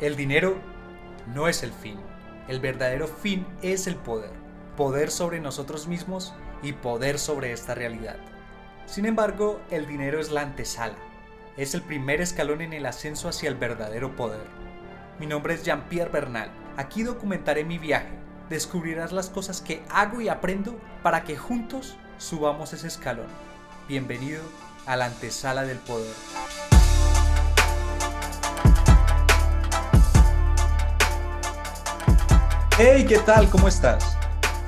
El dinero no es el fin. El verdadero fin es el poder. Poder sobre nosotros mismos y poder sobre esta realidad. Sin embargo, el dinero es la antesala. Es el primer escalón en el ascenso hacia el verdadero poder. Mi nombre es Jean-Pierre Bernal. Aquí documentaré mi viaje. Descubrirás las cosas que hago y aprendo para que juntos subamos ese escalón. Bienvenido a la antesala del poder. Hey, ¿qué tal? ¿Cómo estás?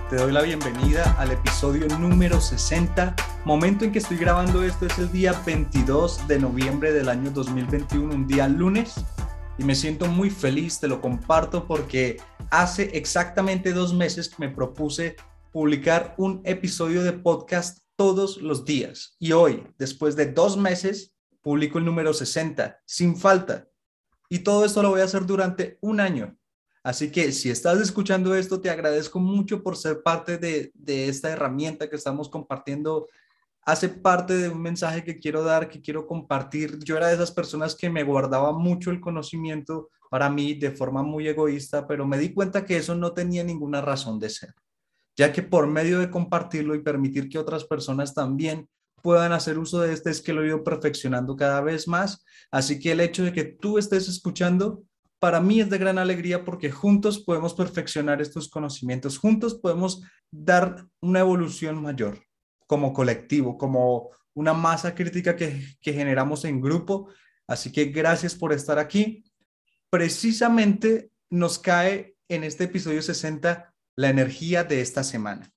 Te doy la bienvenida al episodio número 60. Momento en que estoy grabando esto es el día 22 de noviembre del año 2021, un día lunes. Y me siento muy feliz, te lo comparto porque hace exactamente dos meses que me propuse publicar un episodio de podcast todos los días. Y hoy, después de dos meses, publico el número 60, sin falta. Y todo esto lo voy a hacer durante un año. Así que si estás escuchando esto, te agradezco mucho por ser parte de, esta herramienta que estamos compartiendo. Hace parte de un mensaje que quiero dar, que quiero compartir. Yo era de esas personas que me guardaba mucho el conocimiento para mí de forma muy egoísta, pero me di cuenta que eso no tenía ninguna razón de ser, ya que por medio de compartirlo y permitir que otras personas también puedan hacer uso de este es que lo he ido perfeccionando cada vez más. Así que el hecho de que tú estés escuchando para mí es de gran alegría porque juntos podemos perfeccionar estos conocimientos, juntos podemos dar una evolución mayor como colectivo, como una masa crítica que, generamos en grupo. Así que gracias por estar aquí. Precisamente nos cae en este episodio 60 la energía de esta semana.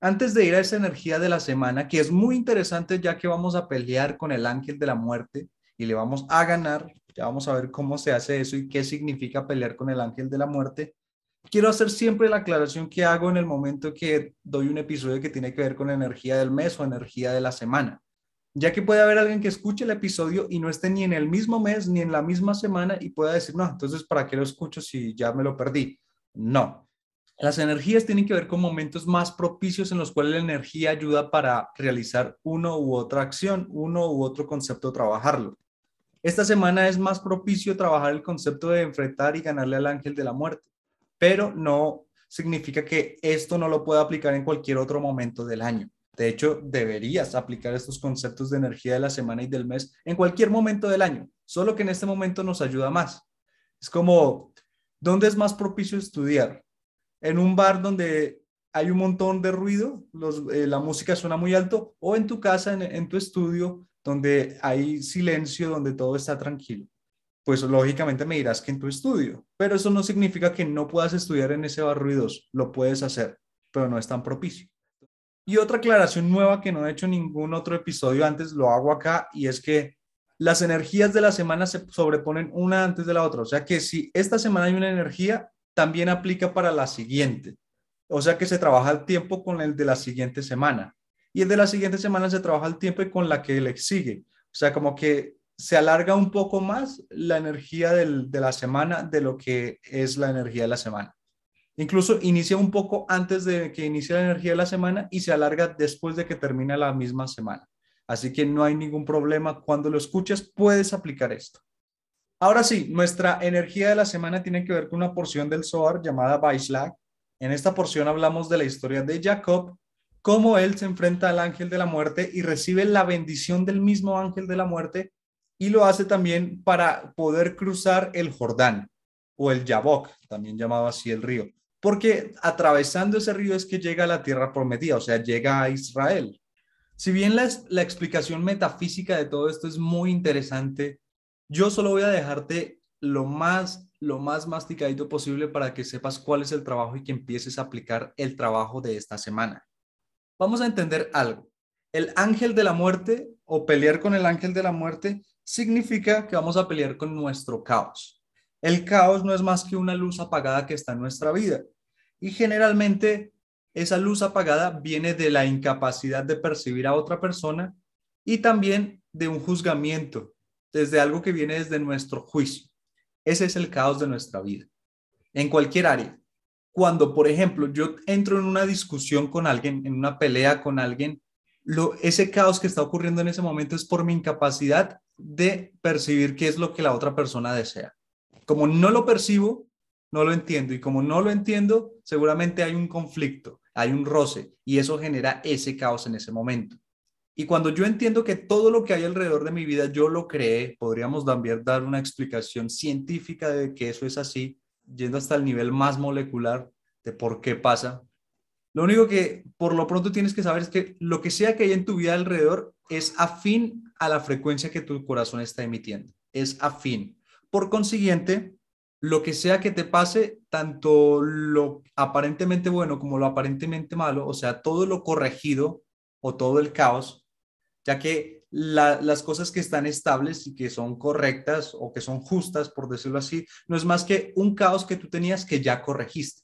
Antes de ir a esa energía de la semana, que es muy interesante ya que vamos a pelear con el ángel de la muerte y le vamos a ganar, ya vamos a ver cómo se hace eso y qué significa pelear con el ángel de la muerte. Quiero hacer siempre la aclaración que hago en el momento que doy un episodio que tiene que ver con energía del mes o energía de la semana, ya que puede haber alguien que escuche el episodio y no esté ni en el mismo mes ni en la misma semana y pueda decir, no, entonces, ¿para qué lo escucho si ya me lo perdí? No. Las energías tienen que ver con momentos más propicios en los cuales la energía ayuda para realizar uno u otra acción, uno u otro concepto, trabajarlo. Esta semana es más propicio trabajar el concepto de enfrentar y ganarle al ángel de la muerte, pero no significa que esto no lo pueda aplicar en cualquier otro momento del año. De hecho, deberías aplicar estos conceptos de energía de la semana y del mes en cualquier momento del año, solo que en este momento nos ayuda más. Es como, ¿dónde es más propicio estudiar? ¿En un bar donde hay un montón de ruido, eh, la música suena muy alto, o en tu casa, en tu estudio, donde hay silencio, donde todo está tranquilo. Pues lógicamente me dirás que en tu estudio, pero eso no significa que no puedas estudiar en ese bar ruidoso, lo puedes hacer, pero no es tan propicio. Y otra aclaración nueva que no he hecho en ningún otro episodio antes, lo hago acá, y es que las energías de la semana se sobreponen una antes de la otra. O sea que si esta semana hay una energía, también aplica para la siguiente. O sea que se trabaja el tiempo con el de la siguiente semana y el de la siguiente semana se trabaja el tiempo y con la que le sigue. O sea, como que se alarga un poco más la energía de la semana de lo que es la energía de la semana. Incluso inicia un poco antes de que inicie la energía de la semana y se alarga después de que termina la misma semana. Así que no hay ningún problema. Cuando lo escuches, puedes aplicar esto. Ahora sí, nuestra energía de la semana tiene que ver con una porción del Zohar llamada Baislag. En esta porción hablamos de la historia de Jacob, cómo él se enfrenta al ángel de la muerte y recibe la bendición del mismo ángel de la muerte y lo hace también para poder cruzar el Jordán o el Yabok, también llamado así el río, porque atravesando ese río es que llega a la tierra prometida, o sea, llega a Israel. Si bien la, explicación metafísica de todo esto es muy interesante, yo solo voy a dejarte lo más, lo más masticadito posible para que sepas cuál es el trabajo y que empieces a aplicar el trabajo de esta semana. Vamos a entender algo. El ángel de la muerte o pelear con el ángel de la muerte significa que vamos a pelear con nuestro caos. El caos no es más que una luz apagada que está en nuestra vida. Y generalmente esa luz apagada viene de la incapacidad de percibir a otra persona y también de un juzgamiento, desde algo que viene desde nuestro juicio. Ese es el caos de nuestra vida, en cualquier área. Cuando, por ejemplo, yo entro en una discusión con alguien, en una pelea con alguien, lo, ese caos que está ocurriendo en ese momento es por mi incapacidad de percibir qué es lo que la otra persona desea. Como no lo percibo, no lo entiendo. Y como no lo entiendo, seguramente hay un conflicto, hay un roce, y eso genera ese caos en ese momento. Y cuando yo entiendo que todo lo que hay alrededor de mi vida yo lo creé, podríamos también dar una explicación científica de que eso es así, yendo hasta el nivel más molecular de por qué pasa. Lo único que por lo pronto tienes que saber es que lo que sea que hay en tu vida alrededor es afín a la frecuencia que tu corazón está emitiendo. Es afín. Por consiguiente, lo que sea que te pase, tanto lo aparentemente bueno como lo aparentemente malo, o sea, todo lo corregido o todo el caos, ya que las cosas que están estables y que son correctas o que son justas, por decirlo así, no es más que un caos que tú tenías que ya corregiste.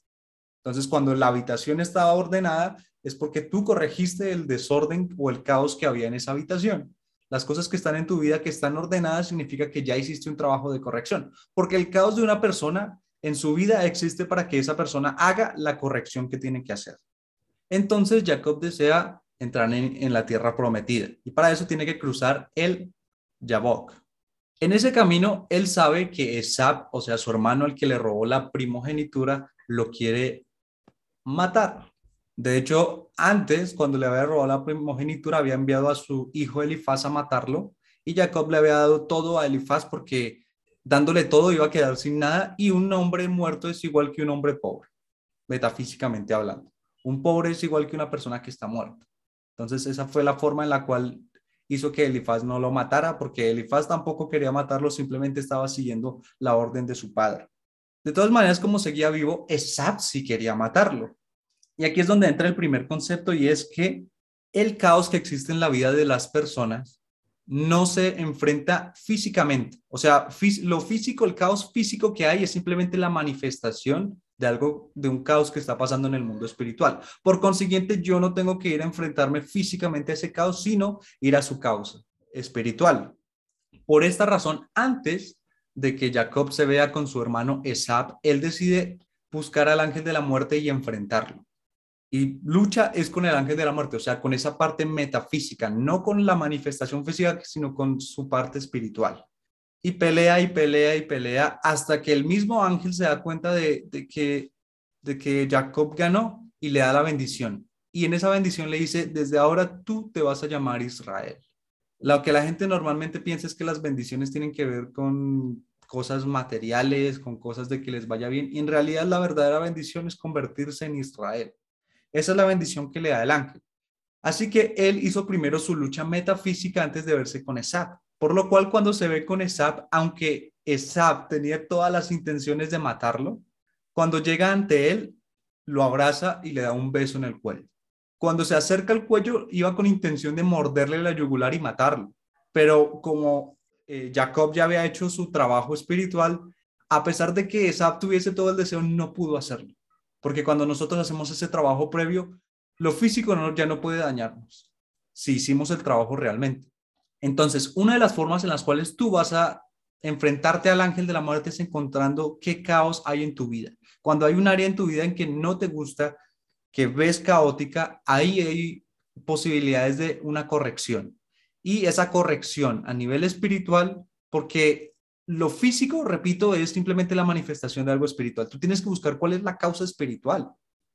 Entonces, cuando la habitación estaba ordenada, es porque tú corregiste el desorden o el caos que había en esa habitación. Las cosas que están en tu vida que están ordenadas significa que ya hiciste un trabajo de corrección, porque el caos de una persona en su vida existe para que esa persona haga la corrección que tiene que hacer. Entonces Jacob desea entrar en, la tierra prometida y para eso tiene que cruzar el Yabok. En ese camino, él sabe que Esab, o sea, su hermano, el que le robó la primogenitura, lo quiere matar. De hecho, antes, cuando le había robado la primogenitura, había enviado a su hijo Elifaz a matarlo y Jacob le había dado todo a Elifaz porque dándole todo iba a quedar sin nada y un hombre muerto es igual que un hombre pobre, metafísicamente hablando. Un pobre es igual que una persona que está muerta. Entonces, esa fue la forma en la cual hizo que Elifaz no lo matara, porque Elifaz tampoco quería matarlo, simplemente estaba siguiendo la orden de su padre. De todas maneras, como seguía vivo, Esab sí quería matarlo. Y aquí es donde entra el primer concepto y es que el caos que existe en la vida de las personas no se enfrenta físicamente. O sea, lo físico, el caos físico que hay es simplemente la manifestación de algo, de un caos que está pasando en el mundo espiritual. Por consiguiente, yo no tengo que ir a enfrentarme físicamente a ese caos, sino ir a su causa espiritual. Por esta razón, antes de que Jacob se vea con su hermano Esab, él decide buscar al ángel de la muerte y enfrentarlo. Y lucha es con el ángel de la muerte, o sea, con esa parte metafísica, no con la manifestación física, sino con su parte espiritual. Y pelea y pelea y pelea hasta que el mismo ángel se da cuenta de, que, de que Jacob ganó y le da la bendición. Y en esa bendición le dice, desde ahora tú te vas a llamar Israel. Lo que la gente normalmente piensa es que las bendiciones tienen que ver con cosas materiales, con cosas de que les vaya bien. Y en realidad la verdadera bendición es convertirse en Israel. Esa es la bendición que le da el ángel. Así que él hizo primero su lucha metafísica antes de verse con Esab. Por lo cual cuando se ve con Esab, aunque Esab tenía todas las intenciones de matarlo, cuando llega ante él, lo abraza y le da un beso en el cuello. Cuando se acerca al cuello, iba con intención de morderle la yugular y matarlo. Pero como eh, Jacob ya había hecho su trabajo espiritual, a pesar de que Esab tuviese todo el deseo, no pudo hacerlo. Porque cuando nosotros hacemos ese trabajo previo, lo físico no, ya no puede dañarnos si hicimos el trabajo realmente. Entonces, una de las formas en las cuales tú vas a enfrentarte al ángel de la muerte es encontrando qué caos hay en tu vida. Cuando hay un área en tu vida en que no te gusta, que ves caótica, ahí hay posibilidades de una corrección. Y esa corrección a nivel espiritual, porque lo físico, repito, es simplemente la manifestación de algo espiritual. Tú tienes que buscar cuál es la causa espiritual.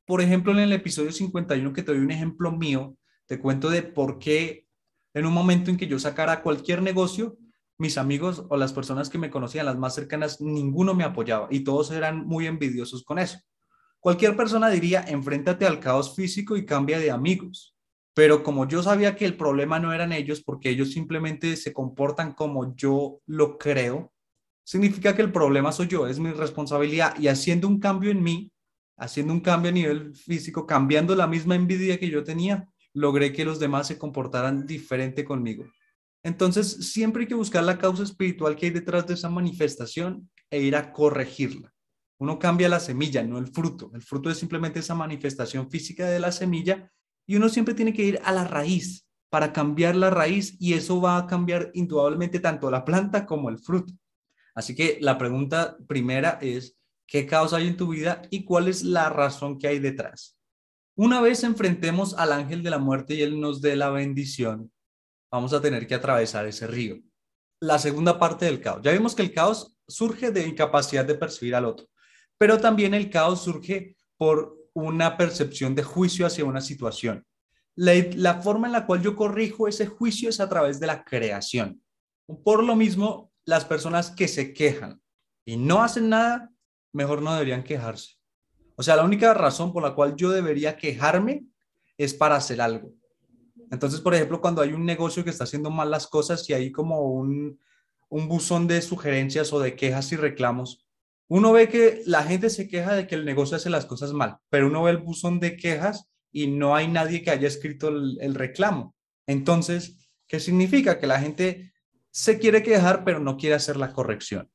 Por ejemplo, en el episodio 51, que te doy un ejemplo mío, te cuento de por qué en un momento en que yo sacara cualquier negocio, mis amigos o las personas que me conocían, las más cercanas, ninguno me apoyaba y todos eran muy envidiosos con eso. Cualquier persona diría, enfréntate al caos físico y cambia de amigos. Pero como yo sabía que el problema no eran ellos, porque ellos simplemente se comportan como yo lo creo, significa que el problema soy yo, es mi responsabilidad. Y haciendo un cambio en mí, haciendo un cambio a nivel físico, cambiando la misma envidia que yo tenía, logré que los demás se comportaran diferente conmigo. Entonces, siempre hay que buscar la causa espiritual que hay detrás de esa manifestación e ir a corregirla. Uno cambia la semilla, no el fruto. El fruto es simplemente esa manifestación física de la semilla y uno siempre tiene que ir a la raíz para cambiar la raíz y eso va a cambiar indudablemente tanto la planta como el fruto. Así que la pregunta primera es, ¿qué causa hay en tu vida y cuál es la razón que hay detrás? Una vez enfrentemos al ángel de la muerte y él nos dé la bendición, vamos a tener que atravesar ese río. La segunda parte del caos. Ya vimos que el caos surge de incapacidad de percibir al otro, pero también el caos surge por una percepción de juicio hacia una situación. La, forma en la cual yo corrijo ese juicio es a través de la creación. Por lo mismo, las personas que se quejan y no hacen nada, mejor no deberían quejarse. O sea, la única razón por la cual yo debería quejarme es para hacer algo. Entonces, por ejemplo, cuando hay un negocio que está haciendo mal las cosas y hay como un, un buzón de sugerencias o de quejas y reclamos, uno ve que la gente se queja de que el negocio hace las cosas mal, pero uno ve el buzón de quejas y no hay nadie que haya escrito el, el reclamo. Entonces, ¿qué significa? Que la gente se quiere quejar, pero no quiere hacer la corrección.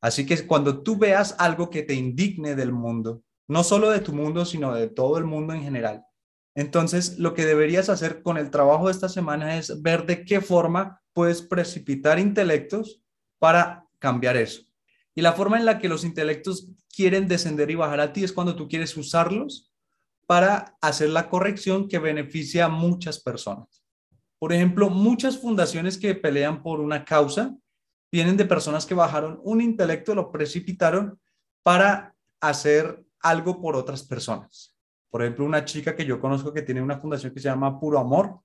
Así que cuando tú veas algo que te indigne del mundo, no solo de tu mundo, sino de todo el mundo en general, entonces, lo que deberías hacer con el trabajo de esta semana es ver de qué forma puedes precipitar intelectos para cambiar eso. Y la forma en la que los intelectos quieren descender y bajar a ti es cuando tú quieres usarlos para hacer la corrección que beneficia a muchas personas. Por ejemplo, muchas fundaciones que pelean por una causa vienen de personas que bajaron un intelecto, lo precipitaron para hacer algo por otras personas. Por ejemplo, una chica que yo conozco que tiene una fundación que se llama Puro Amor.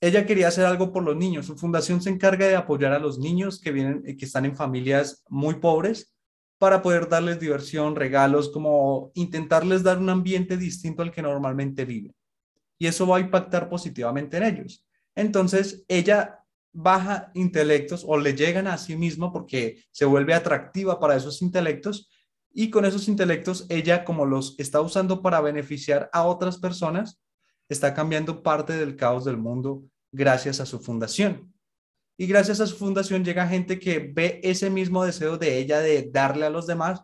Ella quería hacer algo por los niños. Su fundación se encarga de apoyar a los niños que vienen, que están en familias muy pobres para poder darles diversión, regalos, como intentarles dar un ambiente distinto al que normalmente viven. Y eso va a impactar positivamente en ellos. Entonces, ella baja intelectos o le llegan a sí misma porque se vuelve atractiva para esos intelectos y con esos intelectos ella como los está usando para beneficiar a otras personas, está cambiando parte del caos del mundo gracias a su fundación. Y gracias a su fundación llega gente que ve ese mismo deseo de ella de darle a los demás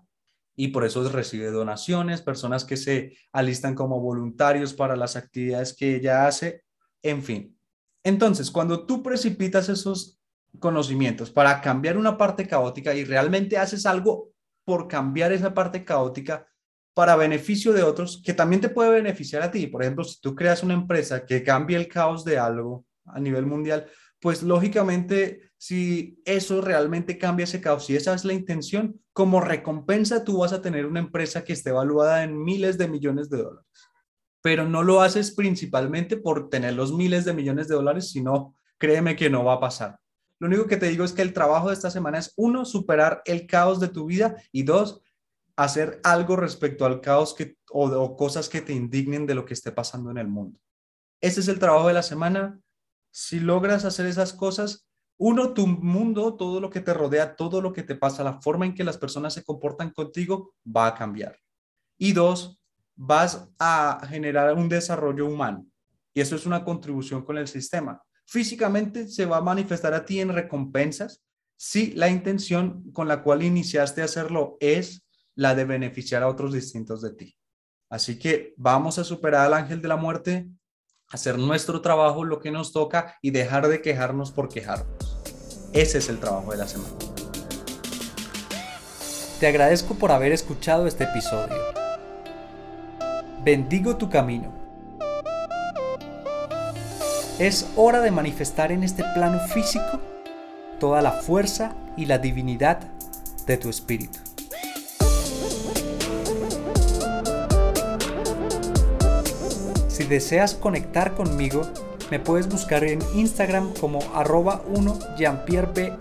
y por eso recibe donaciones, personas que se alistan como voluntarios para las actividades que ella hace, en fin. Entonces, cuando tú precipitas esos conocimientos para cambiar una parte caótica y realmente haces algo por cambiar esa parte caótica para beneficio de otros que también te puede beneficiar a ti. Por ejemplo, si tú creas una empresa que cambie el caos de algo a nivel mundial, pues lógicamente si eso realmente cambia ese caos, si esa es la intención, como recompensa tú vas a tener una empresa que esté evaluada en miles de millones de dólares. Pero no lo haces principalmente por tener los miles de millones de dólares, sino créeme que no va a pasar. Lo único que te digo es que el trabajo de esta semana es, uno, superar el caos de tu vida y dos, hacer algo respecto al caos que, o, o cosas que te indignen de lo que esté pasando en el mundo. Ese es el trabajo de la semana. Si logras hacer esas cosas, uno, tu mundo, todo lo que te rodea, todo lo que te pasa, la forma en que las personas se comportan contigo va a cambiar. Y dos, vas a generar un desarrollo humano. Y eso es una contribución con el sistema físicamente se va a manifestar a ti en recompensas si la intención con la cual iniciaste a hacerlo es la de beneficiar a otros distintos de ti. Así que vamos a superar al ángel de la muerte, hacer nuestro trabajo, lo que nos toca y dejar de quejarnos por quejarnos. Ese es el trabajo de la semana. Te agradezco por haber escuchado este episodio. Bendigo tu camino es hora de manifestar en este plano físico toda la fuerza y la divinidad de tu espíritu. Si deseas conectar conmigo, me puedes buscar en Instagram como arroba 1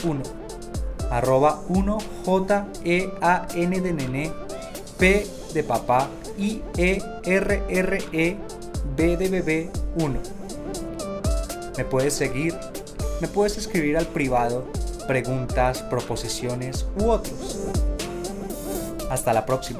1 arroba 1 J E A N de nene P de papá I E R R E B de bebé 1. Me puedes seguir, me puedes escribir al privado preguntas, proposiciones u otros. Hasta la próxima.